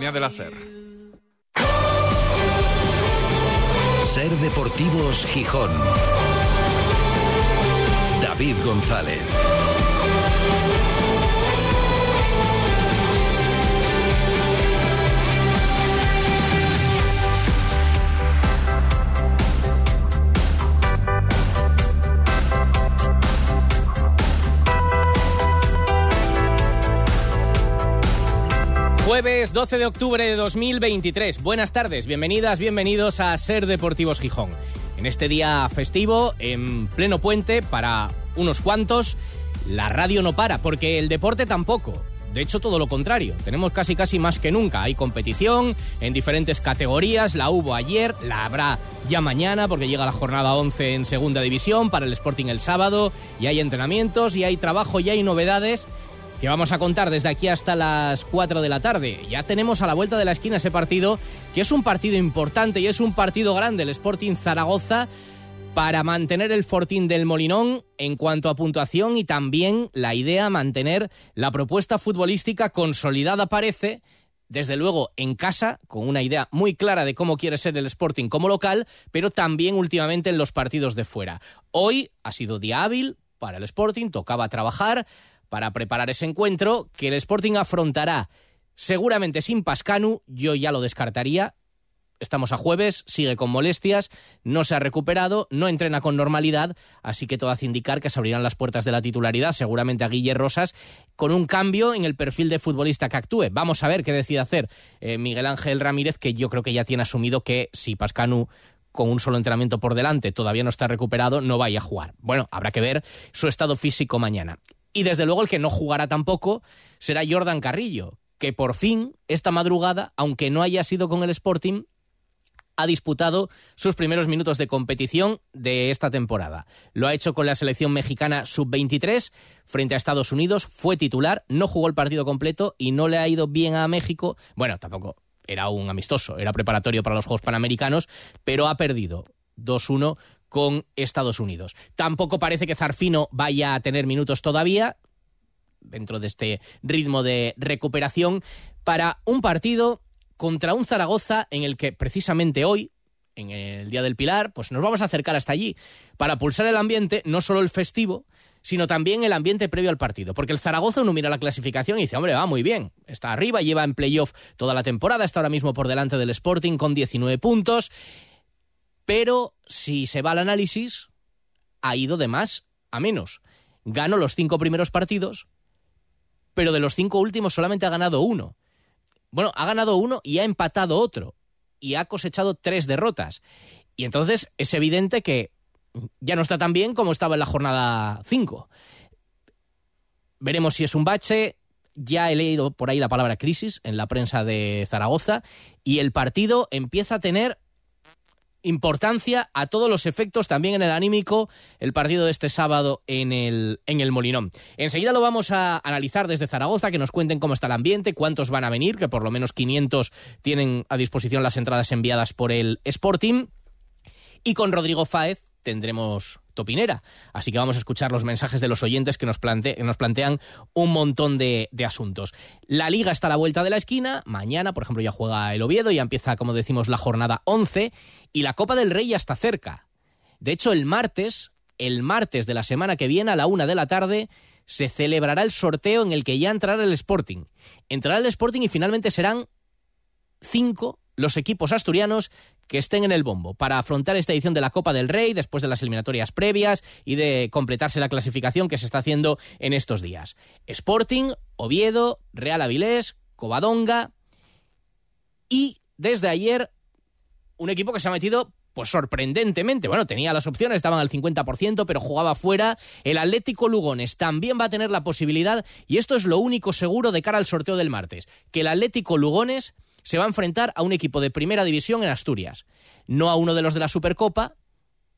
de la SER. Ser Deportivos Gijón. David González. Jueves 12 de octubre de 2023. Buenas tardes, bienvenidas, bienvenidos a Ser Deportivos Gijón. En este día festivo, en pleno puente, para unos cuantos, la radio no para, porque el deporte tampoco. De hecho, todo lo contrario. Tenemos casi casi más que nunca. Hay competición en diferentes categorías. La hubo ayer, la habrá ya mañana porque llega la jornada 11 en segunda división para el Sporting el sábado. Y hay entrenamientos y hay trabajo y hay novedades que vamos a contar desde aquí hasta las 4 de la tarde. Ya tenemos a la vuelta de la esquina ese partido, que es un partido importante y es un partido grande, el Sporting Zaragoza, para mantener el fortín del Molinón en cuanto a puntuación y también la idea mantener la propuesta futbolística consolidada parece desde luego en casa, con una idea muy clara de cómo quiere ser el Sporting como local, pero también últimamente en los partidos de fuera. Hoy ha sido día hábil para el Sporting, tocaba trabajar, para preparar ese encuentro que el Sporting afrontará seguramente sin Pascanu, yo ya lo descartaría. Estamos a jueves, sigue con molestias, no se ha recuperado, no entrena con normalidad, así que todo hace indicar que se abrirán las puertas de la titularidad, seguramente a Guille Rosas, con un cambio en el perfil de futbolista que actúe. Vamos a ver qué decide hacer eh, Miguel Ángel Ramírez, que yo creo que ya tiene asumido que si Pascanu con un solo entrenamiento por delante todavía no está recuperado, no vaya a jugar. Bueno, habrá que ver su estado físico mañana. Y desde luego el que no jugará tampoco será Jordan Carrillo, que por fin, esta madrugada, aunque no haya sido con el Sporting, ha disputado sus primeros minutos de competición de esta temporada. Lo ha hecho con la selección mexicana sub-23 frente a Estados Unidos, fue titular, no jugó el partido completo y no le ha ido bien a México. Bueno, tampoco era un amistoso, era preparatorio para los Juegos Panamericanos, pero ha perdido 2-1 con Estados Unidos. Tampoco parece que Zarfino vaya a tener minutos todavía dentro de este ritmo de recuperación para un partido contra un Zaragoza en el que precisamente hoy, en el Día del Pilar, pues nos vamos a acercar hasta allí para pulsar el ambiente, no solo el festivo, sino también el ambiente previo al partido. Porque el Zaragoza uno mira la clasificación y dice, hombre, va muy bien, está arriba, lleva en playoff toda la temporada, está ahora mismo por delante del Sporting con 19 puntos pero si se va al análisis, ha ido de más a menos. Ganó los cinco primeros partidos, pero de los cinco últimos solamente ha ganado uno. Bueno, ha ganado uno y ha empatado otro. Y ha cosechado tres derrotas. Y entonces es evidente que ya no está tan bien como estaba en la jornada 5. Veremos si es un bache. Ya he leído por ahí la palabra crisis en la prensa de Zaragoza y el partido empieza a tener importancia a todos los efectos, también en el anímico, el partido de este sábado en el, en el Molinón. Enseguida lo vamos a analizar desde Zaragoza, que nos cuenten cómo está el ambiente, cuántos van a venir, que por lo menos 500 tienen a disposición las entradas enviadas por el Sporting. Y con Rodrigo Fáez tendremos topinera. Así que vamos a escuchar los mensajes de los oyentes que nos, plantean un montón de, de, asuntos. La liga está a la vuelta de la esquina. Mañana, por ejemplo, ya juega el Oviedo, ya empieza, como decimos, la jornada 11 y la Copa del Rey ya está cerca. De hecho, el martes, el martes de la semana que viene a la una de la tarde, se celebrará el sorteo en el que ya entrará el Sporting. Entrará el Sporting y finalmente serán cinco los equipos asturianos que estén en el bombo para afrontar esta edición de la Copa del Rey después de las eliminatorias previas y de completarse la clasificación que se está haciendo en estos días. Sporting, Oviedo, Real Avilés, Covadonga y desde ayer un equipo que se ha metido pues sorprendentemente, bueno, tenía las opciones, estaban al 50%, pero jugaba fuera. El Atlético Lugones también va a tener la posibilidad, y esto es lo único seguro de cara al sorteo del martes, que el Atlético Lugones se va a enfrentar a un equipo de primera división en Asturias, no a uno de los de la Supercopa,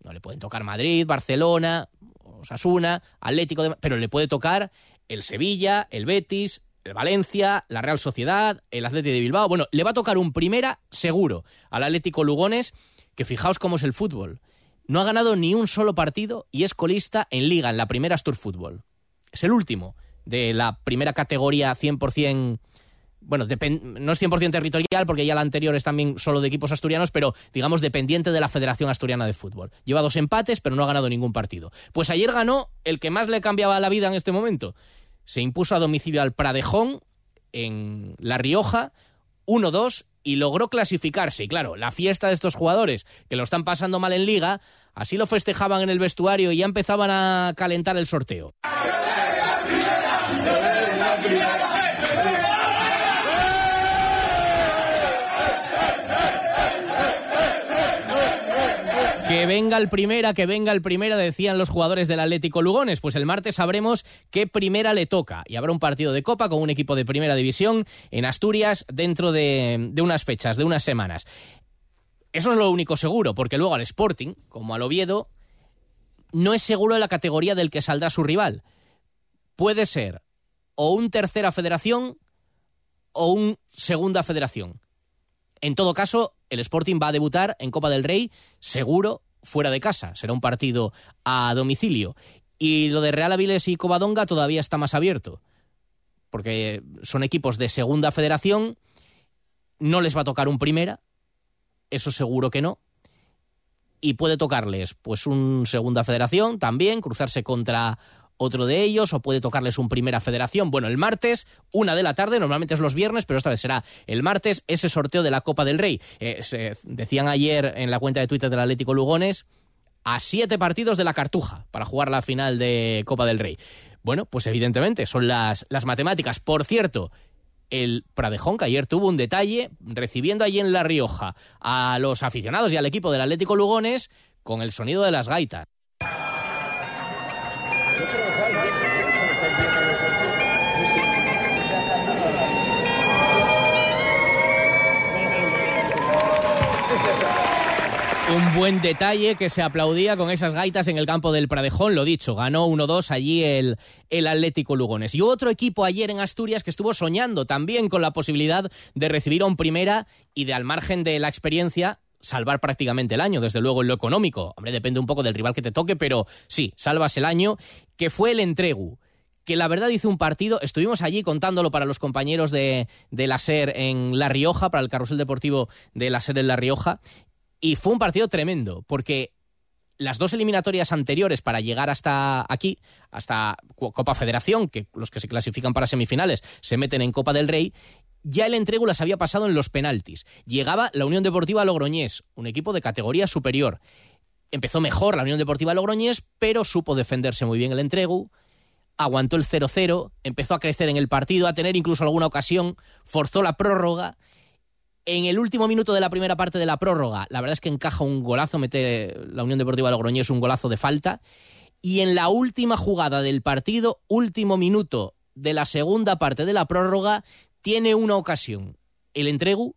no le pueden tocar Madrid, Barcelona, Osasuna, Atlético, pero le puede tocar el Sevilla, el Betis, el Valencia, la Real Sociedad, el Atlético de Bilbao. Bueno, le va a tocar un primera seguro al Atlético Lugones, que fijaos cómo es el fútbol. No ha ganado ni un solo partido y es colista en liga, en la primera Astur Fútbol. Es el último de la primera categoría 100% bueno, no es 100% territorial porque ya la anterior es también solo de equipos asturianos, pero digamos dependiente de la Federación Asturiana de Fútbol. Lleva dos empates, pero no ha ganado ningún partido. Pues ayer ganó el que más le cambiaba la vida en este momento. Se impuso a domicilio al Pradejón en La Rioja, 1-2 y logró clasificarse. Y claro, la fiesta de estos jugadores que lo están pasando mal en liga, así lo festejaban en el vestuario y ya empezaban a calentar el sorteo. Que venga el primera, que venga el primera, decían los jugadores del Atlético Lugones. Pues el martes sabremos qué primera le toca. Y habrá un partido de Copa con un equipo de primera división en Asturias dentro de, de unas fechas, de unas semanas. Eso es lo único seguro, porque luego al Sporting, como al Oviedo, no es seguro la categoría del que saldrá su rival. Puede ser o un tercera federación o un segunda federación. En todo caso, el Sporting va a debutar en Copa del Rey, seguro, fuera de casa. Será un partido a domicilio. Y lo de Real Aviles y Covadonga todavía está más abierto. Porque son equipos de segunda federación. No les va a tocar un primera. Eso seguro que no. Y puede tocarles, pues, un segunda federación también, cruzarse contra otro de ellos, o puede tocarles un primera federación. Bueno, el martes, una de la tarde, normalmente es los viernes, pero esta vez será el martes, ese sorteo de la Copa del Rey. Eh, se decían ayer en la cuenta de Twitter del Atlético Lugones a siete partidos de la Cartuja para jugar la final de Copa del Rey. Bueno, pues evidentemente son las, las matemáticas. Por cierto, el Pradejón, que ayer tuvo un detalle, recibiendo allí en La Rioja a los aficionados y al equipo del Atlético Lugones con el sonido de las gaitas. Un buen detalle que se aplaudía con esas gaitas en el campo del Pradejón, lo dicho, ganó 1-2 allí el, el Atlético Lugones. Y otro equipo ayer en Asturias que estuvo soñando también con la posibilidad de recibir a un primera y de al margen de la experiencia salvar prácticamente el año, desde luego en lo económico. Hombre, depende un poco del rival que te toque, pero sí, salvas el año, que fue el Entregu que la verdad hizo un partido, estuvimos allí contándolo para los compañeros de, de la SER en La Rioja, para el carrusel deportivo de la SER en La Rioja, y fue un partido tremendo, porque las dos eliminatorias anteriores para llegar hasta aquí, hasta Copa Federación, que los que se clasifican para semifinales se meten en Copa del Rey, ya el entrego las había pasado en los penaltis. Llegaba la Unión Deportiva Logroñés, un equipo de categoría superior. Empezó mejor la Unión Deportiva Logroñés, pero supo defenderse muy bien el entrego, aguantó el 0-0, empezó a crecer en el partido, a tener incluso alguna ocasión, forzó la prórroga en el último minuto de la primera parte de la prórroga, la verdad es que encaja un golazo, mete la Unión Deportiva Logroñés un golazo de falta. Y en la última jugada del partido, último minuto de la segunda parte de la prórroga, tiene una ocasión. El entregu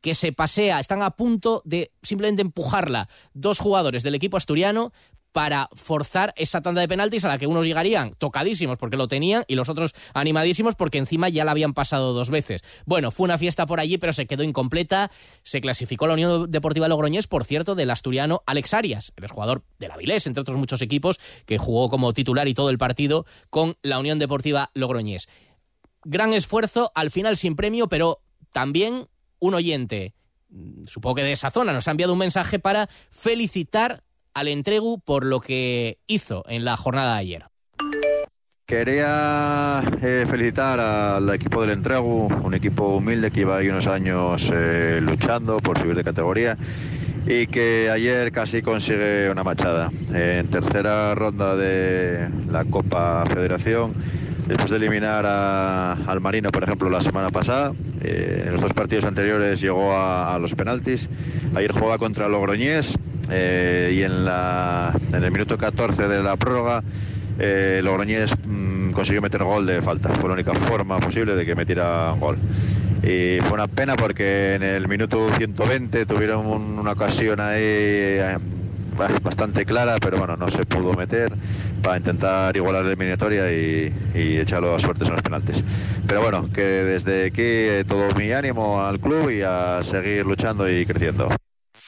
que se pasea, están a punto de simplemente empujarla dos jugadores del equipo asturiano, para forzar esa tanda de penaltis a la que unos llegarían tocadísimos porque lo tenían y los otros animadísimos porque encima ya la habían pasado dos veces. Bueno, fue una fiesta por allí, pero se quedó incompleta. Se clasificó la Unión Deportiva Logroñés, por cierto, del asturiano Alex Arias, el jugador del Avilés, entre otros muchos equipos, que jugó como titular y todo el partido con la Unión Deportiva Logroñés. Gran esfuerzo, al final sin premio, pero también un oyente mm, supongo que de esa zona, nos ha enviado un mensaje para felicitar al Entregu por lo que hizo en la jornada ayer. Quería eh, felicitar al equipo del Entregu, un equipo humilde que iba ahí unos años eh, luchando por subir de categoría y que ayer casi consigue una machada. En tercera ronda de la Copa Federación, después de eliminar al Marino, por ejemplo, la semana pasada, eh, en los dos partidos anteriores llegó a, a los penaltis. Ayer juega contra Logroñés eh, y en, la, en el minuto 14 de la prórroga eh, Logroñés mm, consiguió meter gol de falta. Fue la única forma posible de que metiera gol. Y fue una pena porque en el minuto 120 tuvieron una ocasión ahí eh, bastante clara, pero bueno, no se pudo meter para intentar igualar la eliminatoria y, y echarlo a suertes en los penaltis. Pero bueno, que desde aquí eh, todo mi ánimo al club y a seguir luchando y creciendo.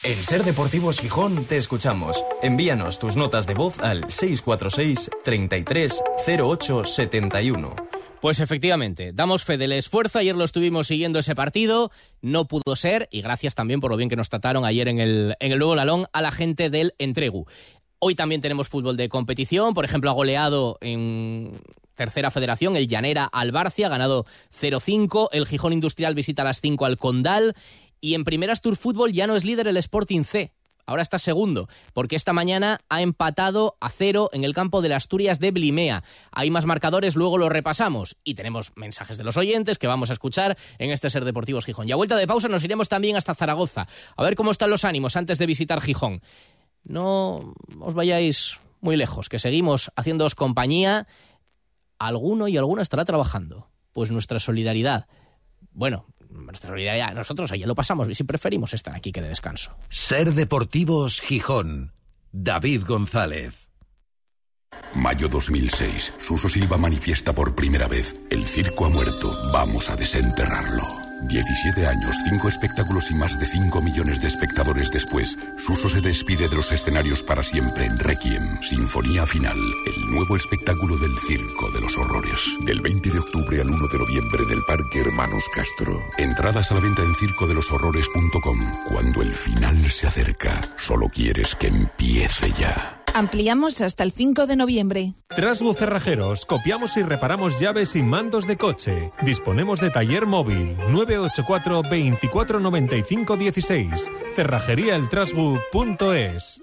En Ser Deportivos Gijón te escuchamos. Envíanos tus notas de voz al 646 33 08 71. Pues efectivamente, damos fe del esfuerzo. Ayer lo estuvimos siguiendo ese partido, no pudo ser, y gracias también por lo bien que nos trataron ayer en el, en el nuevo Lalón a la gente del Entregu. Hoy también tenemos fútbol de competición, por ejemplo, ha goleado en tercera federación el Llanera al Barcia, ha ganado 0-5, el Gijón Industrial visita a las 5 al Condal, y en Primeras Tour Fútbol ya no es líder el Sporting C, ahora está segundo, porque esta mañana ha empatado a cero en el campo de las Asturias de Blimea. Hay más marcadores, luego los repasamos y tenemos mensajes de los oyentes que vamos a escuchar en este Ser Deportivos Gijón. Y a vuelta de pausa nos iremos también hasta Zaragoza, a ver cómo están los ánimos antes de visitar Gijón. No os vayáis muy lejos, que seguimos haciéndoos compañía. Alguno y alguna estará trabajando. Pues nuestra solidaridad. Bueno, nuestra solidaridad, nosotros ayer lo pasamos y si preferimos estar aquí que de descanso. Ser Deportivos Gijón. David González. Mayo 2006. Suso Silva manifiesta por primera vez. El circo ha muerto. Vamos a desenterrarlo. 17 años, 5 espectáculos y más de 5 millones de espectadores después, Suso se despide de los escenarios para siempre en Requiem, Sinfonía Final, el nuevo espectáculo del Circo de los Horrores. Del 20 de octubre al 1 de noviembre en el Parque Hermanos Castro. Entradas a la venta en circodeloshorrores.com. Cuando el final se acerca, solo quieres que empiece ya. Ampliamos hasta el 5 de noviembre. Trasbu Cerrajeros, copiamos y reparamos llaves y mandos de coche. Disponemos de taller móvil 984 24 95 16. Cerrajeríaeltrasbu.es.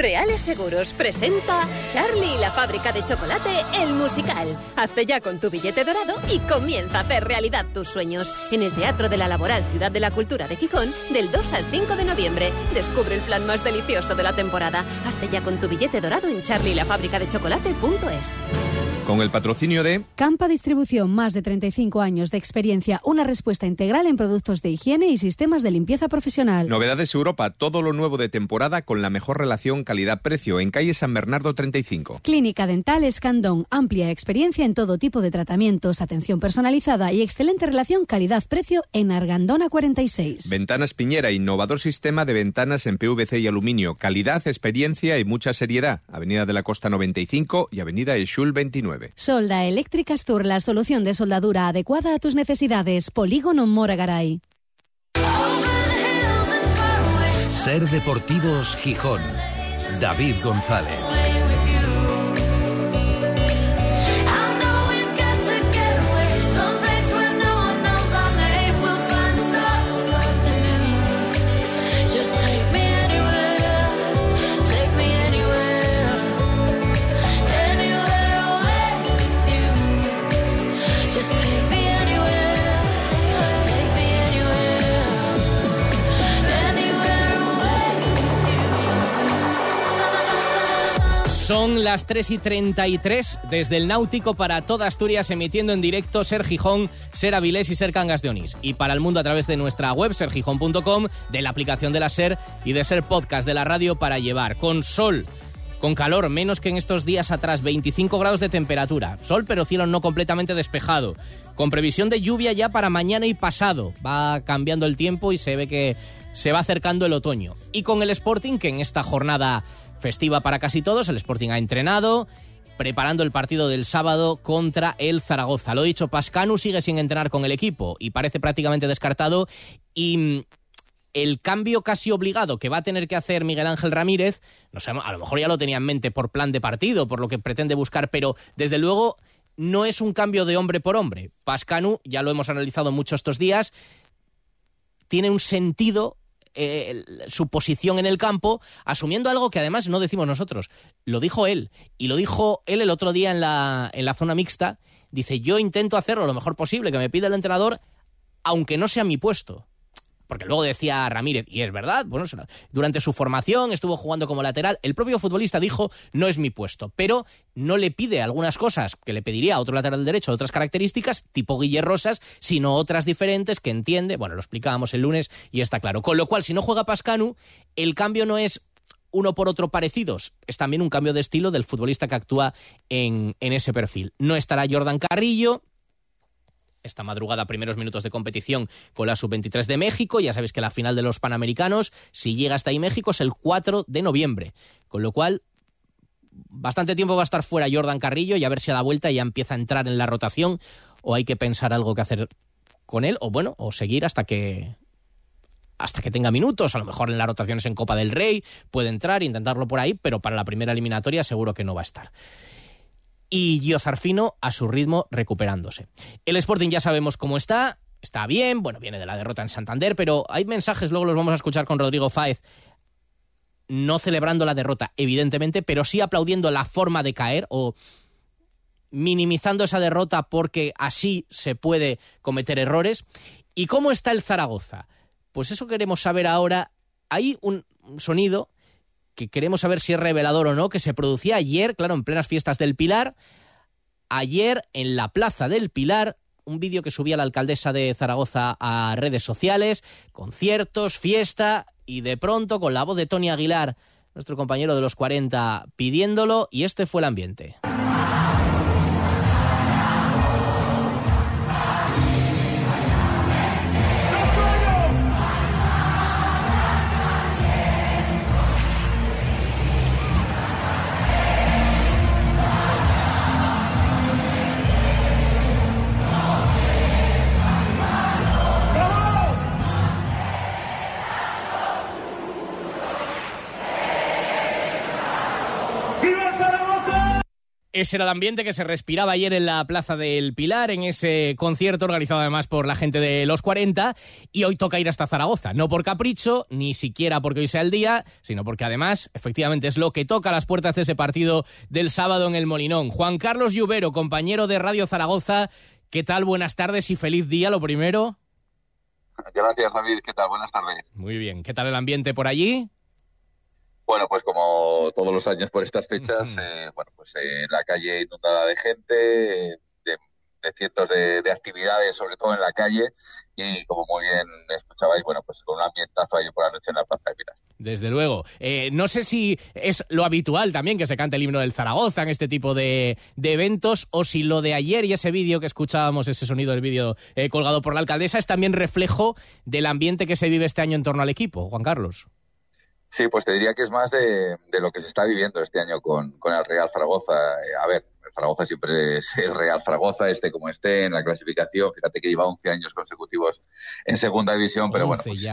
Reales Seguros presenta Charlie y la fábrica de chocolate, el musical. Hazte ya con tu billete dorado y comienza a hacer realidad tus sueños. En el Teatro de la Laboral Ciudad de la Cultura de Gijón, del 2 al 5 de noviembre. Descubre el plan más delicioso de la temporada. Hazte ya con tu billete dorado en charlielafabricadechocolate.es. Con el patrocinio de Campa Distribución, más de 35 años de experiencia, una respuesta integral en productos de higiene y sistemas de limpieza profesional. Novedades Europa, todo lo nuevo de temporada con la mejor relación calidad-precio en calle San Bernardo 35. Clínica Dental Escandón, amplia experiencia en todo tipo de tratamientos, atención personalizada y excelente relación calidad-precio en Argandona 46. Ventanas Piñera, innovador sistema de ventanas en PVC y aluminio, calidad, experiencia y mucha seriedad. Avenida de la Costa 95 y Avenida Eshul 29. Solda Eléctrica Tour, la solución de soldadura adecuada a tus necesidades. Polígono Moragaray. Ser Deportivos Gijón. David González. Son las 3 y 33 desde el Náutico para toda Asturias, emitiendo en directo Ser Gijón, Ser Avilés y Ser Cangas de Onís. Y para el mundo a través de nuestra web, sergijón.com, de la aplicación de la Ser y de Ser Podcast de la radio para llevar con sol. Con calor, menos que en estos días atrás, 25 grados de temperatura. Sol, pero cielo no completamente despejado. Con previsión de lluvia ya para mañana y pasado. Va cambiando el tiempo y se ve que se va acercando el otoño. Y con el Sporting, que en esta jornada festiva para casi todos. El Sporting ha entrenado preparando el partido del sábado contra el Zaragoza. Lo dicho, Pascanu sigue sin entrenar con el equipo y parece prácticamente descartado y mm, el cambio casi obligado que va a tener que hacer Miguel Ángel Ramírez, no sé, a lo mejor ya lo tenía en mente por plan de partido, por lo que pretende buscar, pero desde luego no es un cambio de hombre por hombre. Pascanu, ya lo hemos analizado mucho estos días, tiene un sentido eh, su posición en el campo, asumiendo algo que además no decimos nosotros. Lo dijo él, y lo dijo él el otro día en la, en la zona mixta. Dice, yo intento hacerlo lo mejor posible, que me pida el entrenador, aunque no sea mi puesto porque luego decía Ramírez, y es verdad, bueno, durante su formación estuvo jugando como lateral, el propio futbolista dijo, no es mi puesto, pero no le pide algunas cosas que le pediría a otro lateral derecho, otras características, tipo Guille Rosas, sino otras diferentes que entiende, bueno, lo explicábamos el lunes y está claro. Con lo cual, si no juega Pascanu, el cambio no es uno por otro parecidos. Es también un cambio de estilo del futbolista que actúa en, en ese perfil. No estará Jordan Carrillo, esta madrugada primeros minutos de competición con la sub-23 de México. Ya sabéis que la final de los Panamericanos, si llega hasta ahí México, es el 4 de noviembre. Con lo cual, bastante tiempo va a estar fuera Jordan Carrillo y a ver si a la vuelta ya empieza a entrar en la rotación o hay que pensar algo que hacer con él o bueno, o seguir hasta que hasta que tenga minutos, a lo mejor en las rotaciones en Copa del Rey puede entrar, intentarlo por ahí, pero para la primera eliminatoria seguro que no va a estar y Gio Zarfino a su ritmo recuperándose. El Sporting ya sabemos cómo está, está bien, bueno, viene de la derrota en Santander, pero hay mensajes, luego los vamos a escuchar con Rodrigo Fáez, no celebrando la derrota, evidentemente, pero sí aplaudiendo la forma de caer o minimizando esa derrota porque así se puede cometer errores. ¿Y cómo está el Zaragoza? Pues eso queremos saber ahora. Hay un sonido que queremos saber si es revelador o no, que se producía ayer, claro, en plenas fiestas del Pilar, ayer en la Plaza del Pilar, un vídeo que subía la alcaldesa de Zaragoza a redes sociales, conciertos, fiesta, y de pronto con la voz de Tony Aguilar, nuestro compañero de los 40, pidiéndolo, y este fue el ambiente. Ese era el ambiente que se respiraba ayer en la Plaza del Pilar, en ese concierto organizado además por la gente de los 40. Y hoy toca ir hasta Zaragoza, no por capricho, ni siquiera porque hoy sea el día, sino porque además, efectivamente, es lo que toca a las puertas de ese partido del sábado en el Molinón. Juan Carlos Lluvero, compañero de Radio Zaragoza, ¿qué tal? Buenas tardes y feliz día, lo primero. Gracias, David. ¿Qué tal? Buenas tardes. Muy bien. ¿Qué tal el ambiente por allí? Bueno, pues como todos los años por estas fechas, eh, bueno, pues eh, la calle inundada de gente, de, cientos de, actividades, sobre todo en la calle, y como muy bien escuchabais, bueno, pues con un ambientazo ahí por la noche en la Plaza de Pilar. Desde luego. Eh, no sé si es lo habitual también que se cante el himno del Zaragoza en este tipo de, eventos, o si lo de ayer y ese vídeo que escuchábamos, ese sonido del vídeo colgado por la alcaldesa, es también reflejo del ambiente que se vive este año en torno al equipo. Juan Carlos. Sí, pues te diría que es más de, lo que se está viviendo este año con, el Real Zaragoza. Eh, a ver, el Zaragoza siempre es el Real Zaragoza, este como esté en la clasificación. Fíjate que lleva 11 años consecutivos en segunda división, pero bueno, pues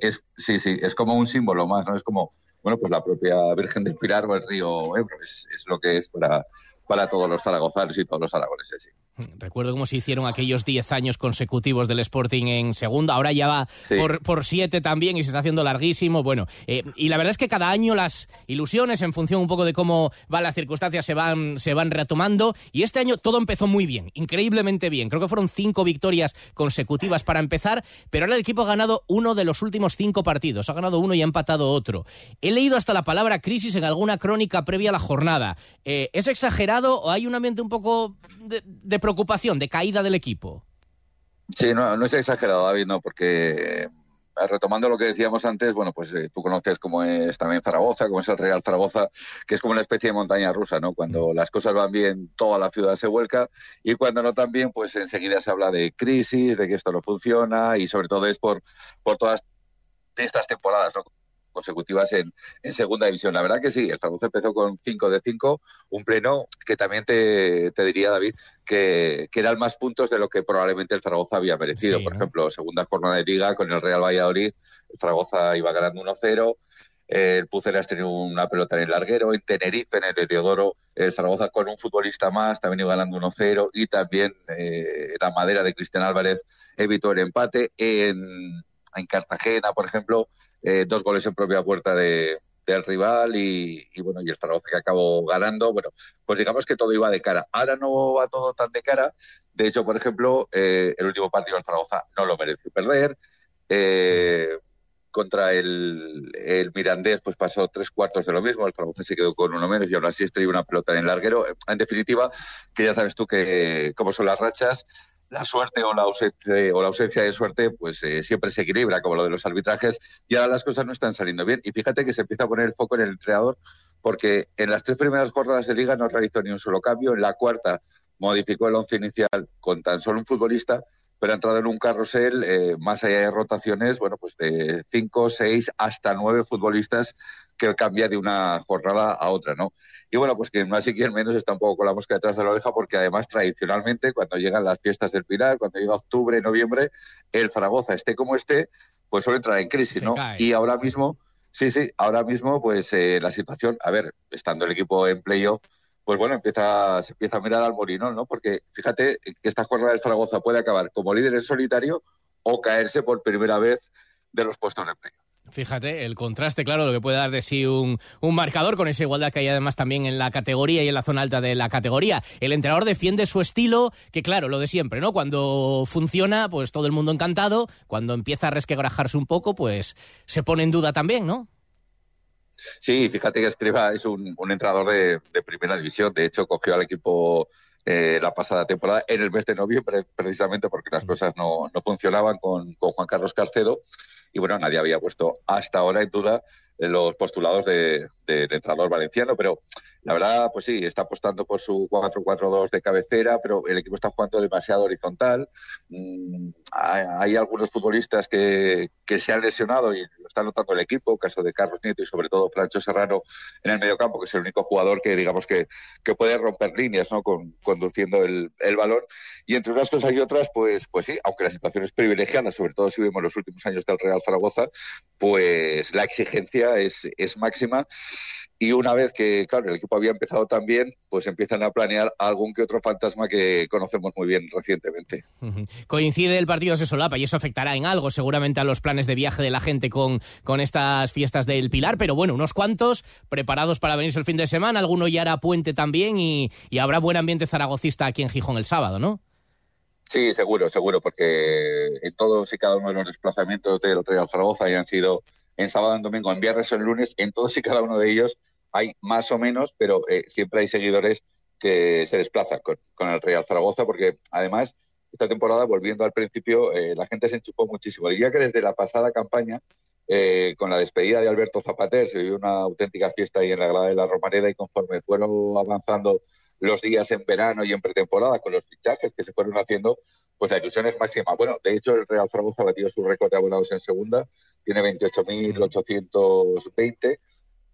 es, sí, sí, es como un símbolo más, ¿no? Es como, bueno, pues la propia Virgen del Pilar o el río Ebro, es, es lo que es para, para todos los zaragozanos y todos los aragoneses. Sí. Recuerdo cómo se hicieron aquellos 10 años consecutivos del Sporting en segunda, ahora ya va por, por siete también y se está haciendo larguísimo. Bueno, eh, y la verdad es que cada año las ilusiones, en función un poco de cómo van las circunstancias, se van, se van retomando. Y este año todo empezó muy bien, increíblemente bien. Creo que fueron cinco victorias consecutivas para empezar, pero ahora el equipo ha ganado uno de los últimos cinco partidos. Ha ganado uno y ha empatado otro. He leído hasta la palabra crisis en alguna crónica previa a la jornada. Eh, ¿Es exagerado? o hay un ambiente un poco de, preocupación, de caída del equipo? Sí, no, no es exagerado, David, no, porque eh, retomando lo que decíamos antes, bueno, pues eh, tú conoces cómo es también Zaragoza, cómo es el Real Zaragoza, que es como una especie de montaña rusa, ¿no? Cuando mm. las cosas van bien, toda la ciudad se vuelca y cuando no tan bien, pues enseguida se habla de crisis, de que esto no funciona y sobre todo es por, por todas estas temporadas, ¿no? Consecutivas en, segunda división. La verdad que sí, el Zaragoza empezó con 5 de 5, un pleno que también te, diría, David, que, que, eran más puntos de lo que probablemente el Zaragoza había merecido. Por ejemplo, segunda jornada de liga con el Real Valladolid, el Zaragoza iba ganando 1-0. El Pucelas tenía una pelota en el larguero. En Tenerife, en el Heliodoro, el Zaragoza con un futbolista más también iba ganando 1-0. Y también eh, la madera de Cristian Álvarez evitó el empate. En, en Cartagena, por ejemplo, eh, dos goles en propia puerta de, del rival y, bueno, y el Zaragoza que acabó ganando. Bueno, pues digamos que todo iba de cara. Ahora no va todo tan de cara. De hecho, por ejemplo, eh, el último partido del Zaragoza no lo merece perder. Eh, contra el, el, Mirandés pues pasó tres cuartos de lo mismo, el Zaragoza se quedó con uno menos y aún así estrelló una pelota en el larguero. En definitiva, que ya sabes tú que cómo son las rachas, la suerte o la ausencia, o la ausencia de suerte, pues eh, siempre se equilibra, como lo de los arbitrajes, y ahora las cosas no están saliendo bien. Y fíjate que se empieza a poner el foco en el entrenador, porque en las tres primeras jornadas de liga no realizó ni un solo cambio, en la cuarta modificó el once inicial con tan solo un futbolista, pero ha entrado en un carrusel, eh, más allá de rotaciones, bueno, pues de cinco, seis, hasta nueve futbolistas que cambia de una jornada a otra, ¿no? Y bueno, pues que más y quien menos está un poco con la mosca detrás de la oreja, porque además tradicionalmente, cuando llegan las fiestas del Pilar, cuando llega octubre, noviembre, el Zaragoza, esté como esté, pues suele entrar en crisis, ¿no? Y ahora mismo, sí, sí, ahora mismo, pues eh, la situación, a ver, estando el equipo en playoff, pues bueno, empieza, se empieza a mirar al molinón, ¿no? Porque fíjate que esta jornada del Zaragoza puede acabar como líder en solitario o caerse por primera vez de los puestos de empleo. Fíjate, el contraste, claro, lo que puede dar de sí un, un, marcador con esa igualdad que hay además también en la categoría y en la zona alta de la categoría. El entrenador defiende su estilo, que claro, lo de siempre, ¿no? Cuando funciona, pues todo el mundo encantado. Cuando empieza a resquebrajarse un poco, pues se pone en duda también, ¿no? Sí, fíjate que Escriba es un, entrenador de, primera división. De hecho, cogió al equipo eh, la pasada temporada en el mes de noviembre, precisamente porque las cosas no, no funcionaban con, con, Juan Carlos Carcedo. Y bueno, nadie había puesto hasta ahora en duda los postulados del entrenador valenciano, pero la verdad, pues sí, está apostando por su 4-4-2 de cabecera, pero el equipo está jugando demasiado horizontal. Mm, hay, algunos futbolistas que, se han lesionado y lo está notando el equipo, caso de Carlos Nieto y sobre todo Francho Serrano en el mediocampo, que es el único jugador que digamos que, puede romper líneas, ¿no? Con, conduciendo el, el, balón. Y entre unas cosas y otras, pues, pues sí, aunque la situación es privilegiada, sobre todo si vemos los últimos años del Real Zaragoza, pues la exigencia es, es máxima y una vez que, claro, el equipo había empezado también, pues empiezan a planear algún que otro fantasma que conocemos muy bien recientemente. Coincide el partido se solapa y eso afectará en algo seguramente a los planes de viaje de la gente con, con estas fiestas del Pilar, pero bueno, unos cuantos preparados para venirse el fin de semana, alguno ya hará puente también y, habrá buen ambiente zaragocista aquí en Gijón el sábado, ¿no? Sí, seguro, seguro, porque en todos y cada uno de los desplazamientos del Real Zaragoza hayan sido en sábado, en domingo, en viernes o en lunes, en todos y cada uno de ellos hay más o menos, pero eh, siempre hay seguidores que se desplazan con, el Real Zaragoza, porque además esta temporada, volviendo al principio, eh, la gente se enchufó muchísimo. Diría que desde la pasada campaña, eh, con la despedida de Alberto Zapater, se vivió una auténtica fiesta ahí en la grada de la Romareda y conforme fueron avanzando los días en verano y en pretemporada con los fichajes que se fueron haciendo, pues la ilusión es máxima. Bueno, de hecho, el Real Zaragoza ha batido su récord de abonados en segunda, tiene 28.820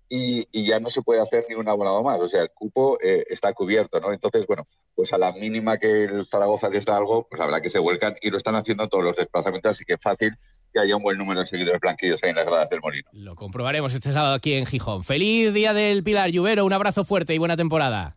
y, ya no se puede hacer ni un abonado más. O sea, el cupo eh, está cubierto, ¿no? Entonces, bueno, pues a la mínima que el Zaragoza les algo, pues habrá que se vuelcan y lo están haciendo todos los desplazamientos, así que fácil que haya un buen número de seguidores blanquillos ahí en las gradas del Molino. Lo comprobaremos este sábado aquí en Gijón. Feliz Día del Pilar Lluvero, un abrazo fuerte y buena temporada.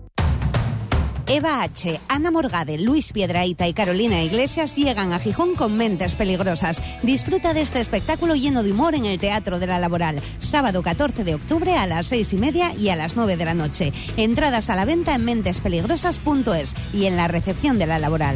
Eva H., Ana Morgade, Luis Piedraíta y Carolina Iglesias llegan a Gijón con mentes peligrosas. Disfruta de este espectáculo lleno de humor en el Teatro de la Laboral. Sábado 14 de octubre a las 6 y media y a las 9 de la noche. Entradas a la venta en mentespeligrosas.es y en la recepción de la Laboral.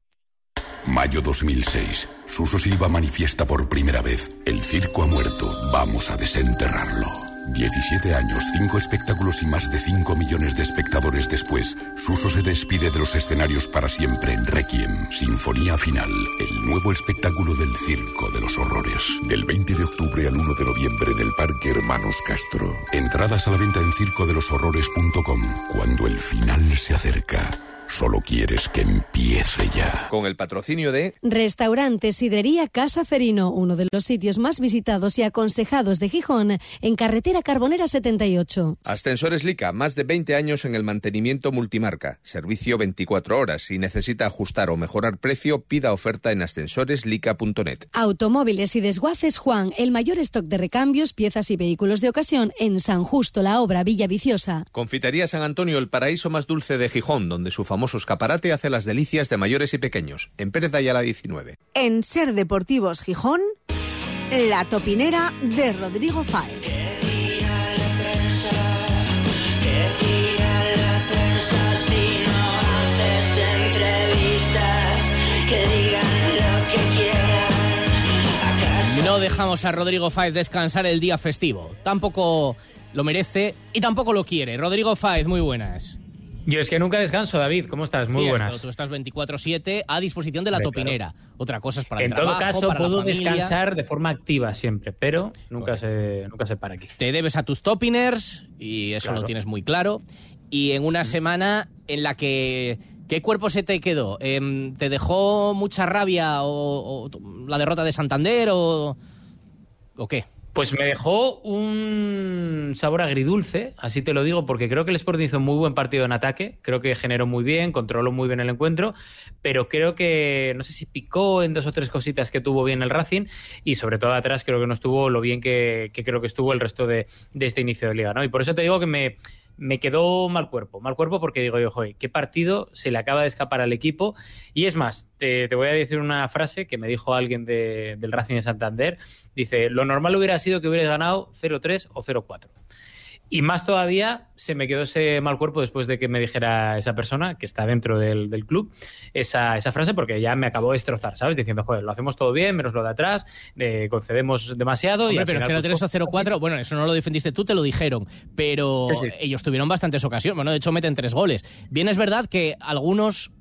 Mayo 2006. Suso Silva manifiesta por primera vez, el circo ha muerto, vamos a desenterrarlo. 17 años, 5 espectáculos y más de 5 millones de espectadores después, Suso se despide de los escenarios para siempre en Requiem, Sinfonía Final, el nuevo espectáculo del Circo de los Horrores. Del 20 de octubre al 1 de noviembre en el Parque Hermanos Castro. Entradas a la venta en circodeloshorrores.com. Cuando el final se acerca. Solo quieres que empiece ya. Con el patrocinio de Restaurante Sidrería Casa Ferino, uno de los sitios más visitados y aconsejados de Gijón, en carretera Carbonera 78. Ascensores Lica, más de 20 años en el mantenimiento multimarca. Servicio 24 horas. Si necesita ajustar o mejorar precio, pida oferta en ascensoreslica.net. Automóviles y desguaces Juan, el mayor stock de recambios, piezas y vehículos de ocasión en San Justo, la obra Villa Viciosa. Confitería San Antonio, el paraíso más dulce de Gijón, donde su famoso escaparate hace las delicias de mayores y pequeños. En Pérez de Ayala 19. En Ser Deportivos Gijón, la topinera de Rodrigo Fáez. No dejamos a Rodrigo Fáez descansar el día festivo. Tampoco lo merece y tampoco lo quiere. Rodrigo Fáez, muy buenas. Yo es que nunca descanso, David. ¿Cómo estás? Muy Cierto, buenas. Tú estás 24-7 a disposición de la topinera. Otra cosa es para en el todo trabajo, caso, para la puedo descansar de forma activa siempre, pero nunca se, nunca se para aquí. Te debes a tus topiners y eso Claro. lo tienes muy claro. Y en una semana en la que... ¿Qué cuerpo se te quedó? Em, ¿Te dejó mucha rabia o, o la derrota de Santander o, o qué? Pues me dejó un sabor agridulce, así te lo digo, porque creo que el Sporting hizo un muy buen partido en ataque, creo que generó muy bien, controló muy bien el encuentro, pero creo que no sé si picó en dos o tres cositas que tuvo bien el Racing y sobre todo atrás creo que no estuvo lo bien que, creo que estuvo el resto de, de este inicio de liga, ¿no? Y por eso te digo que me, me quedó mal cuerpo, mal cuerpo porque digo yo, joder, qué partido se le acaba de escapar al equipo. Y es más, te, te voy a decir una frase que me dijo alguien de- del Racing de Santander. Dice, lo normal hubiera sido que hubieras ganado 0-3 o 0-4. Y más todavía se me quedó ese mal cuerpo después de que me dijera esa persona que está dentro del, del club esa, esa frase porque ya me acabó de destrozar, ¿sabes? Diciendo, joder, lo hacemos todo bien, menos lo de atrás, eh, concedemos demasiado. y Hombre, pero final, 0-3 pues, o 0-4, bueno, eso no lo defendiste tú, te lo dijeron. Pero Sí, sí. ellos tuvieron bastantes ocasiones. Bueno, de hecho, meten tres goles. Bien, es verdad que algunos,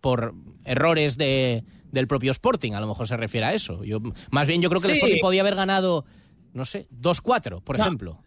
por errores de, del propio Sporting, a lo mejor se refiere a eso. Yo, más bien, yo creo que el. Sporting podía haber ganado, no sé, 2-4, por No. ejemplo.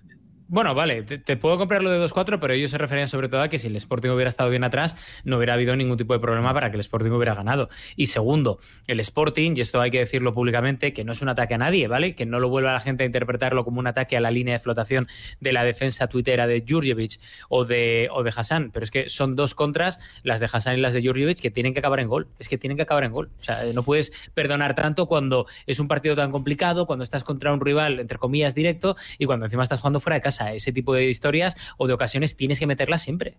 Bueno, vale, te, puedo comprar lo de 2-4, pero ellos se referían sobre todo a que si el Sporting hubiera estado bien atrás, no hubiera habido ningún tipo de problema para que el Sporting hubiera ganado. Y segundo, el Sporting, y esto hay que decirlo públicamente, que no es un ataque a nadie, ¿vale? Que no lo vuelva la gente a interpretarlo como un ataque a la línea de flotación de la defensa tuitera de Jurjevic o de, o de Hassan, pero es que son dos contras, las de Hassan y las de Jurjevic, que tienen que acabar en gol. Es que tienen que acabar en gol. O sea, no puedes perdonar tanto cuando es un partido tan complicado, cuando estás contra un rival, entre comillas, directo, y cuando encima estás jugando fuera de casa. Ese tipo de historias o de ocasiones tienes que meterlas siempre.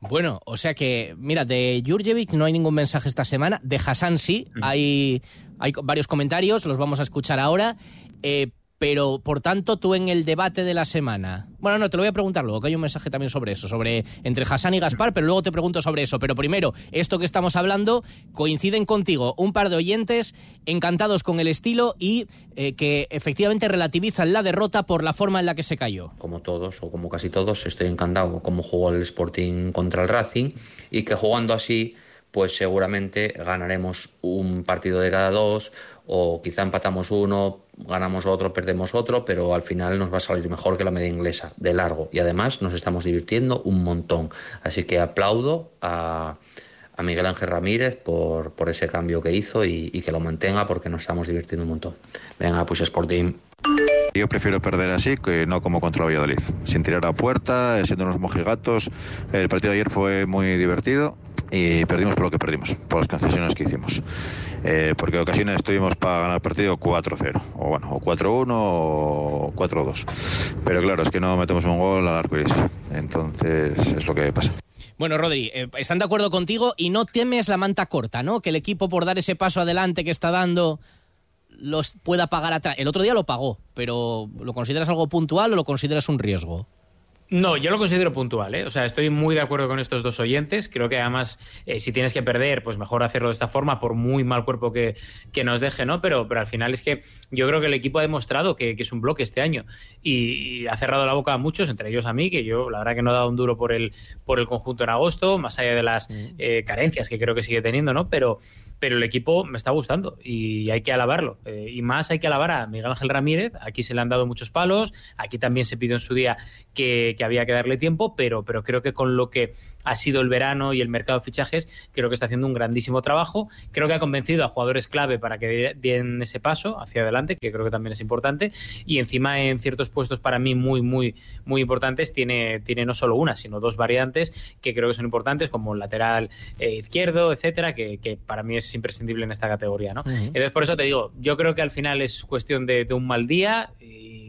Bueno, o sea que, mira, de Jurjevic no hay ningún mensaje esta semana. De Hassan sí, hay, hay varios comentarios, los vamos a escuchar ahora. Eh, pero, por tanto, tú en el debate de la semana. Bueno, no, te lo voy a preguntar luego, que hay un mensaje también sobre eso, sobre entre Hassan y Gaspar, pero luego te pregunto sobre eso. Pero primero, esto que estamos hablando, coinciden contigo un par de oyentes encantados con el estilo y eh, que efectivamente relativizan la derrota por la forma en la que se cayó. como todos o como casi todos, estoy encantado como jugó el Sporting contra el Racing y que jugando así, pues seguramente ganaremos un partido de cada dos o quizá empatamos uno, ganamos otro, perdemos otro, pero al final nos va a salir mejor que la media inglesa, de largo. Y además nos estamos divirtiendo un montón. Así que aplaudo a, a Miguel Ángel Ramírez por, por ese cambio que hizo y, y que lo mantenga porque nos estamos divirtiendo un montón. Venga, pues Sporting. Yo prefiero perder así que no como contra Valladolid. Sin tirar a puerta, siendo unos mojigatos. El partido de ayer fue muy divertido y perdimos por lo que perdimos, por las concesiones que hicimos. Eh, porque en ocasiones estuvimos para ganar el partido 4-0, o bueno, o 4-1 o 4-2. Pero claro, es que no metemos un gol al arco iris. Entonces es lo que pasa. Bueno, Rodri, eh, están de acuerdo contigo y no temes la manta corta, ¿no? Que el equipo, por dar ese paso adelante que está dando, los pueda pagar atrás. El otro día lo pagó, pero ¿lo consideras algo puntual o lo consideras un riesgo? No, yo lo considero puntual, ¿eh? O sea, estoy muy de acuerdo con estos dos oyentes. Creo que además, eh, si tienes que perder, pues mejor hacerlo de esta forma, por muy mal cuerpo que, que nos deje, ¿no? Pero, pero al final es que yo creo que el equipo ha demostrado que, que es un bloque este año y, y, ha cerrado la boca a muchos, entre ellos a mí, que yo la verdad que no he dado un duro por el, por el conjunto en agosto, más allá de las eh, carencias que creo que sigue teniendo, ¿no? Pero, pero el equipo me está gustando y hay que alabarlo. Eh, y más hay que alabar a Miguel Ángel Ramírez. Aquí se le han dado muchos palos, aquí también se pidió en su día que que había que darle tiempo, pero, pero creo que con lo que ha sido el verano y el mercado de fichajes, creo que está haciendo un grandísimo trabajo. Creo que ha convencido a jugadores clave para que den ese paso hacia adelante, que creo que también es importante. Y encima en ciertos puestos para mí muy, muy, muy importantes, tiene, tiene no solo una, sino dos variantes que creo que son importantes, como el lateral eh, izquierdo, etcétera, que, que, para mí es imprescindible en esta categoría. ¿no? Uh -huh. Entonces, por eso te digo, yo creo que al final es cuestión de, de un mal día. Y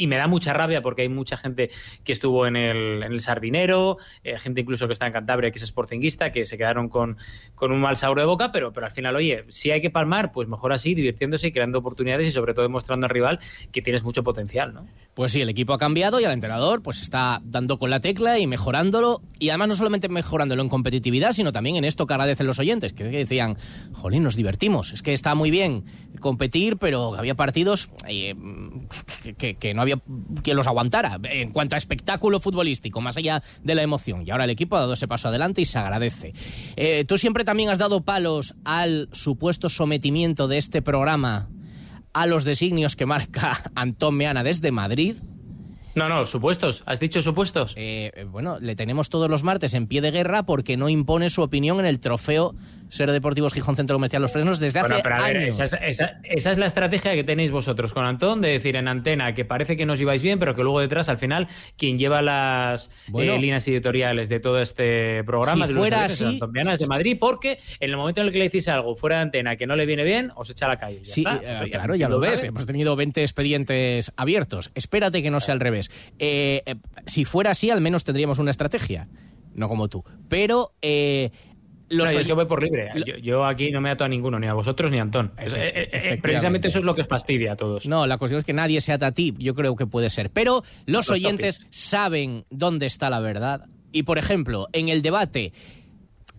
y me da mucha rabia porque hay mucha gente que estuvo en el, en el Sardinero, eh, gente incluso que está en Cantabria, que es sportinguista, que se quedaron con, con, un mal sabor de boca, pero, pero al final, oye, si hay que palmar, pues mejor así, divirtiéndose y creando oportunidades y sobre todo demostrando al rival que tienes mucho potencial, ¿no? Pues sí, el equipo ha cambiado y el entrenador pues está dando con la tecla y mejorándolo, y además no solamente mejorándolo en competitividad, sino también en esto que agradecen los oyentes, que decían, jolín, nos divertimos, es que está muy bien competir, pero había partidos eh, que, no había quien los aguantara en cuanto a espectáculo futbolístico, más allá de la emoción. Y ahora el equipo ha dado ese paso adelante y se agradece. Eh, tú siempre también has dado palos al supuesto sometimiento de este programa a los designios que marca Antón Meana desde Madrid. No, no, supuestos. ¿Has dicho supuestos? Eh, bueno, le tenemos todos los martes en pie de guerra porque no impone su opinión en el trofeo Ser Deportivos Gijón Centro Comercial Los Frenos desde bueno, hace pero a ver, años. Esa, es, esa, esa, es la estrategia que tenéis vosotros con Antón, de decir en antena que parece que nos lleváis bien, pero que luego detrás, al final, quien lleva las bueno, eh, líneas editoriales de todo este programa si de fuera los así, de Madrid, porque en el momento en el que le decís algo fuera de antena que no le viene bien, os echa a la calle. Ya sí, está. Eh, claro, ya lo ves. Hemos tenido 20 expedientes abiertos. Espérate que no sea al revés. Eh, si fuera así, al menos tendríamos una estrategia. No como tú. Pero eh, los no, yo voy por libre. Yo, yo, aquí no me ato a ninguno, ni a vosotros ni a Antón. Eh, eh, precisamente eso es lo que fastidia a todos. No, la cuestión es que nadie se ata a ti. Yo creo que puede ser. Pero los, los oyentes topics. saben dónde está la verdad. Y, por ejemplo, en el debate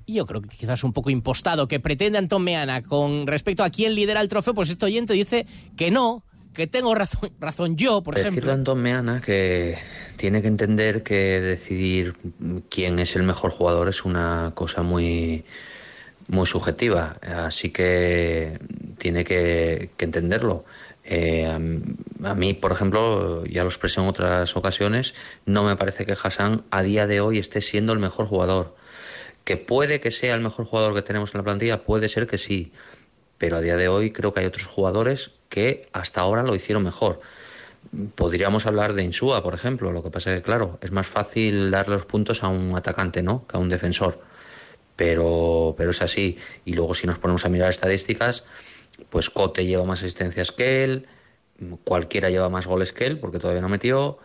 yo creo que quizás un poco impostado que pretende Antón Meana con respecto a quién lidera el trofeo, pues este oyente dice que no, que tengo razón, razón yo, por Decirle ejemplo. Decirle a Antón Meana que tiene que entender que decidir quién es el mejor jugador es una cosa muy, muy subjetiva, así que tiene que, que entenderlo. Eh, a, a, mí, por ejemplo, ya lo expresé en otras ocasiones, no me parece que Hassan a día de hoy esté siendo el mejor jugador. Que puede que sea el mejor jugador que tenemos en la plantilla, puede ser que sí, pero a día de hoy creo que hay otros jugadores que hasta ahora lo hicieron mejor. Podríamos hablar de Insúa, por ejemplo. Lo que pasa es que, claro, es más fácil dar los puntos a un atacante, ¿no? Que a un defensor. Pero, pero es así. Y luego, si nos ponemos a mirar estadísticas, pues Cote lleva más asistencias que él, cualquiera lleva más goles que él, porque todavía no metió.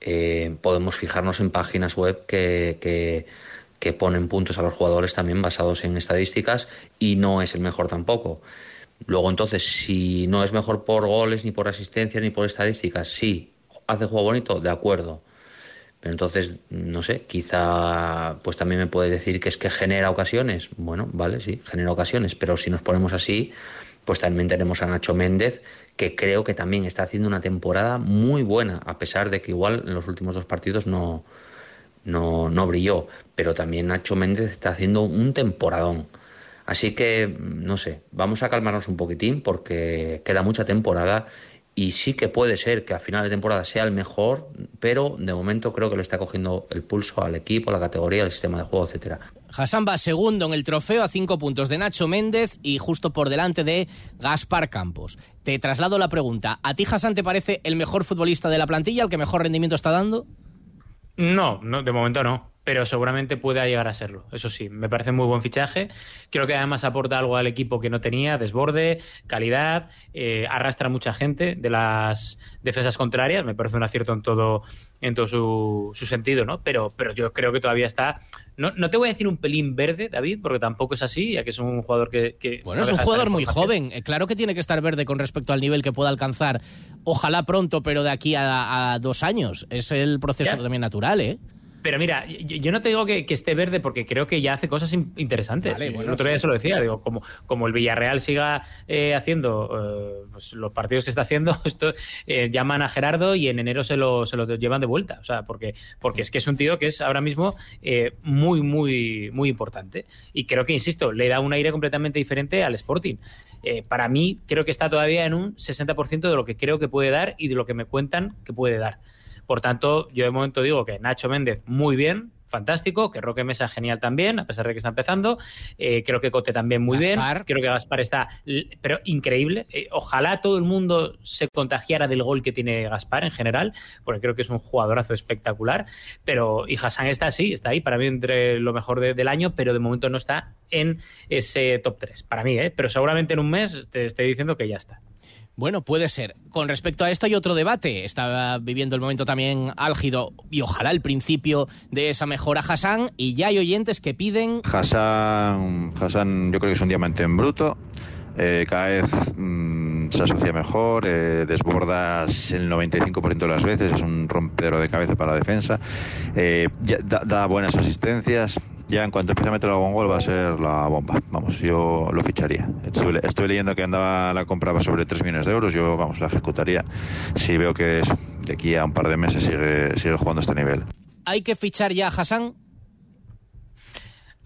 Eh, podemos fijarnos en páginas web que, que, que ponen puntos a los jugadores también basados en estadísticas y no es el mejor tampoco. Luego, entonces, si no es mejor por goles, ni por asistencias, ni por estadísticas, sí, hace juego bonito, de acuerdo. Pero entonces, no sé, quizá pues también me puede decir que es que genera ocasiones. Bueno, vale, sí, genera ocasiones, pero si nos ponemos así, pues también tenemos a Nacho Méndez, que creo que también está haciendo una temporada muy buena, a pesar de que igual en los últimos dos partidos no, no, no brilló. Pero también Nacho Méndez está haciendo un temporadón. Así que, no sé, vamos a calmarnos un poquitín porque queda mucha temporada y sí que puede ser que a final de temporada sea el mejor, pero de momento creo que le está cogiendo el pulso al equipo, a la categoría, al sistema de juego, etcétera. Hassan va segundo en el trofeo a cinco puntos de Nacho Méndez y justo por delante de Gaspar Campos. Te traslado la pregunta. ¿A ti Hassan te parece el mejor futbolista de la plantilla, el que mejor rendimiento está dando? No, no de momento no. Pero seguramente pueda llegar a serlo. Eso sí, me parece muy buen fichaje. Creo que además aporta algo al equipo que no tenía, desborde, calidad, eh, arrastra mucha gente de las defensas contrarias. Me parece un acierto en todo, en todo su, su sentido, ¿no? Pero, pero yo creo que todavía está. No, no, te voy a decir un pelín verde, David, porque tampoco es así, ya que es un jugador que. que bueno, no es un jugador muy joven. Eh, claro que tiene que estar verde con respecto al nivel que pueda alcanzar. Ojalá pronto, pero de aquí a, a dos años. Es el proceso ya. también natural, ¿eh? Pero mira, yo, no te digo que, que, esté verde porque creo que ya hace cosas interesantes. Vale, bueno, el otro día sí. se lo decía, digo, como, como el Villarreal siga eh, haciendo eh, pues los partidos que está haciendo, esto eh, llaman a Gerardo y en enero se lo, se lo llevan de vuelta. O sea, porque, porque es que es un tío que es ahora mismo eh, muy, muy, muy importante. Y creo que, insisto, le da un aire completamente diferente al Sporting. Para mí, creo que está todavía en un 60% de lo que creo que puede dar y de lo que me cuentan que puede dar. Por tanto, yo de momento digo que Nacho Méndez muy bien, fantástico, que Roque Mesa genial también, a pesar de que está empezando. Eh, creo que Cote también muy Gaspar. bien. Creo que Gaspar está, pero increíble. Eh, ojalá todo el mundo se contagiara del gol que tiene Gaspar en general, porque creo que es un jugadorazo espectacular. Pero y Hassan está así, está ahí para mí entre lo mejor de, del año, pero de momento no está en ese top 3. Para mí, ¿eh? Pero seguramente en un mes te estoy diciendo que ya está. Bueno, puede ser. Con respecto a esto hay otro debate. Está viviendo el momento también álgido y ojalá el principio de esa mejora Hassan. Y ya hay oyentes que piden... Hassan, Hassan yo creo que es un diamante en bruto. Eh, mmm, se asocia mejor, eh, desbordas el 95% de las veces, es un rompedero de cabeza para la defensa, eh, da, da buenas asistencias, ya en cuanto empiece a meter algún gol va a ser la bomba. Vamos, yo lo ficharía. Estoy, estoy, leyendo que andaba la compraba sobre 3 millones de euros, yo vamos, la ejecutaría si veo que es, de aquí a un par de meses sigue, sigue jugando este nivel. ¿Hay que fichar ya a Hassan?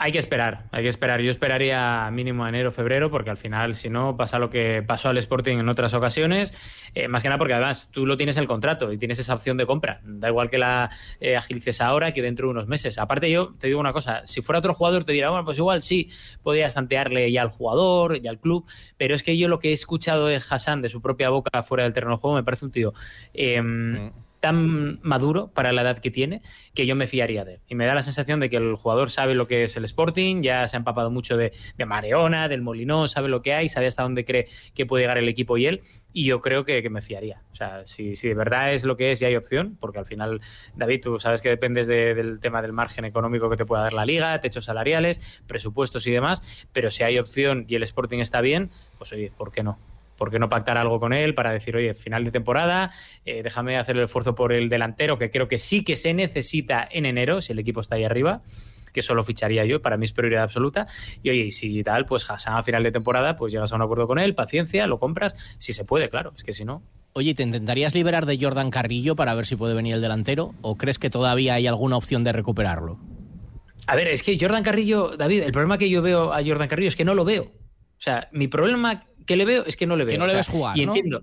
Hay que esperar, hay que esperar. Yo esperaría mínimo enero, febrero, porque al final, si no, pasa lo que pasó al Sporting en otras ocasiones. Eh, más que nada porque además tú lo tienes el contrato y tienes esa opción de compra. Da igual que la eh, agilices ahora que dentro de unos meses. Aparte, yo te digo una cosa: si fuera otro jugador, te diría, bueno, pues igual sí, podías tantearle ya al jugador, ya al club. Pero es que yo lo que he escuchado de Hassan de su propia boca fuera del terreno de juego me parece un tío. Eh, mm tan maduro para la edad que tiene que yo me fiaría de él. Y me da la sensación de que el jugador sabe lo que es el Sporting, ya se ha empapado mucho de, de Mareona, del Molinón, sabe lo que hay, sabe hasta dónde cree que puede llegar el equipo y él, y yo creo que, me fiaría. O sea, si, si, de verdad es lo que es y hay opción, porque al final, David, tú sabes que dependes de, del tema del margen económico que te pueda dar la liga, techos salariales, presupuestos y demás, pero si hay opción y el Sporting está bien, pues oye, ¿por qué no? ¿Por qué no pactar algo con él para decir, oye, final de temporada, eh, déjame hacer el esfuerzo por el delantero, que creo que sí que se necesita en enero, si el equipo está ahí arriba? que solo ficharía yo, para mí es prioridad absoluta. Y oye, y si tal, pues Hassan a final de temporada, pues llegas a un acuerdo con él, paciencia, lo compras, si se puede, claro, es que si no. Oye, ¿te intentarías liberar de Jordan Carrillo para ver si puede venir el delantero? ¿O crees que todavía hay alguna opción de recuperarlo? A ver, es que Jordan Carrillo, David, el problema que yo veo a Jordan Carrillo es que no lo veo. O sea, mi problema que le veo es que no le veo. Que no o le sea, ves jugar. Y ¿no? entiendo.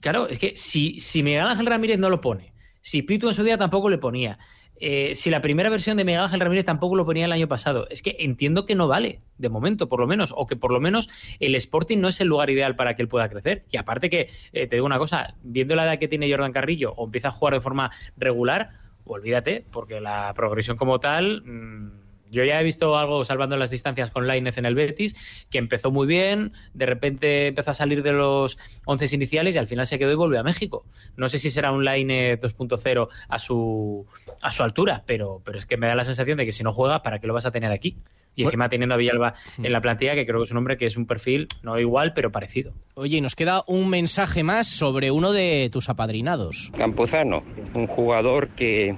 Claro, es que si, si Miguel Ángel Ramírez no lo pone, si Pitu en su día tampoco le ponía, eh, si la primera versión de Miguel Ángel Ramírez tampoco lo ponía el año pasado, es que entiendo que no vale, de momento, por lo menos, o que por lo menos el Sporting no es el lugar ideal para que él pueda crecer. Y aparte que, eh, te digo una cosa, viendo la edad que tiene Jordan Carrillo, o empieza a jugar de forma regular, olvídate, porque la progresión como tal. Mmm, yo ya he visto algo salvando las distancias con Lainez en el Betis, que empezó muy bien, de repente empezó a salir de los once iniciales y al final se quedó y volvió a México. No sé si será un Lainez 2.0 a su, a su altura, pero, pero es que me da la sensación de que si no juega, ¿para qué lo vas a tener aquí? Y encima teniendo a Villalba en la plantilla, que creo que es un hombre que es un perfil no igual, pero parecido. Oye, y nos queda un mensaje más sobre uno de tus apadrinados. Campuzano, un jugador que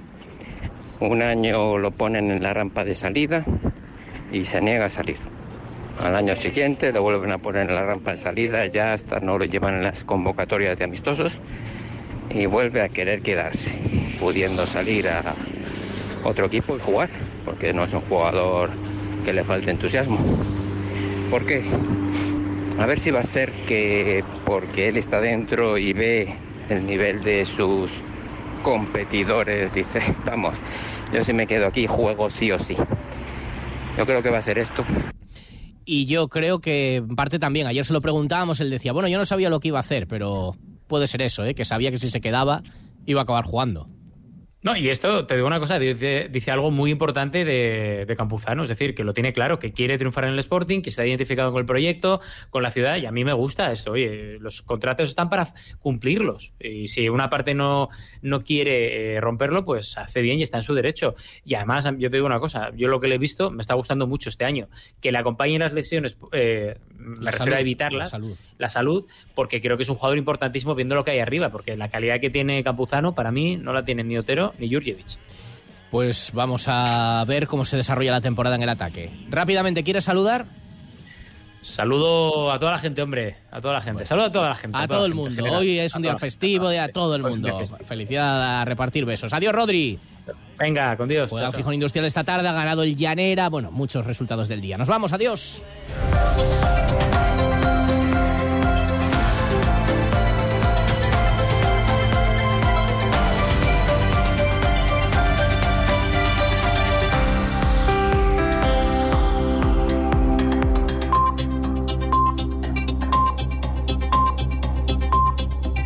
un año lo ponen en la rampa de salida y se niega a salir. Al año siguiente lo vuelven a poner en la rampa de salida, ya hasta no lo llevan en las convocatorias de amistosos y vuelve a querer quedarse, pudiendo salir a otro equipo y jugar, porque no es un jugador que le falte entusiasmo. ¿Por qué? A ver si va a ser que porque él está dentro y ve el nivel de sus competidores, dice, vamos, yo si me quedo aquí juego sí o sí. Yo creo que va a ser esto. Y yo creo que en parte también, ayer se lo preguntábamos, él decía, bueno, yo no sabía lo que iba a hacer, pero puede ser eso, ¿eh? que sabía que si se quedaba iba a acabar jugando. No, y esto, te digo una cosa, dice, dice algo muy importante de, de, Campuzano, es decir, que lo tiene claro, que quiere triunfar en el Sporting, que se ha identificado con el proyecto, con la ciudad, y a mí me gusta eso. Oye, los contratos están para cumplirlos, y si una parte no, no quiere eh, romperlo, pues hace bien y está en su derecho. Y además, yo te digo una cosa, yo lo que le he visto me está gustando mucho este año, que le acompañen las lesiones, eh, me La refiero salud, a evitarlas, la salud. la salud, porque creo que es un jugador importantísimo viendo lo que hay arriba, porque la calidad que tiene Campuzano, para mí, no la tiene ni Otero ni Jurjevic. Pues vamos a ver cómo se desarrolla la temporada en el ataque. Rápidamente, ¿quieres saludar? Saludo a toda la gente, hombre, a toda la gente. Saludo a toda la gente. A todo el mundo. general. Hoy es un A día festivo de a todo el mundo. Felicidad a repartir besos. Adiós, Rodri. Venga, con Dios. Juega. Gijón Industrial esta tarde, ha ganado el Llanera. Bueno, muchos resultados del día. Nos vamos, adiós.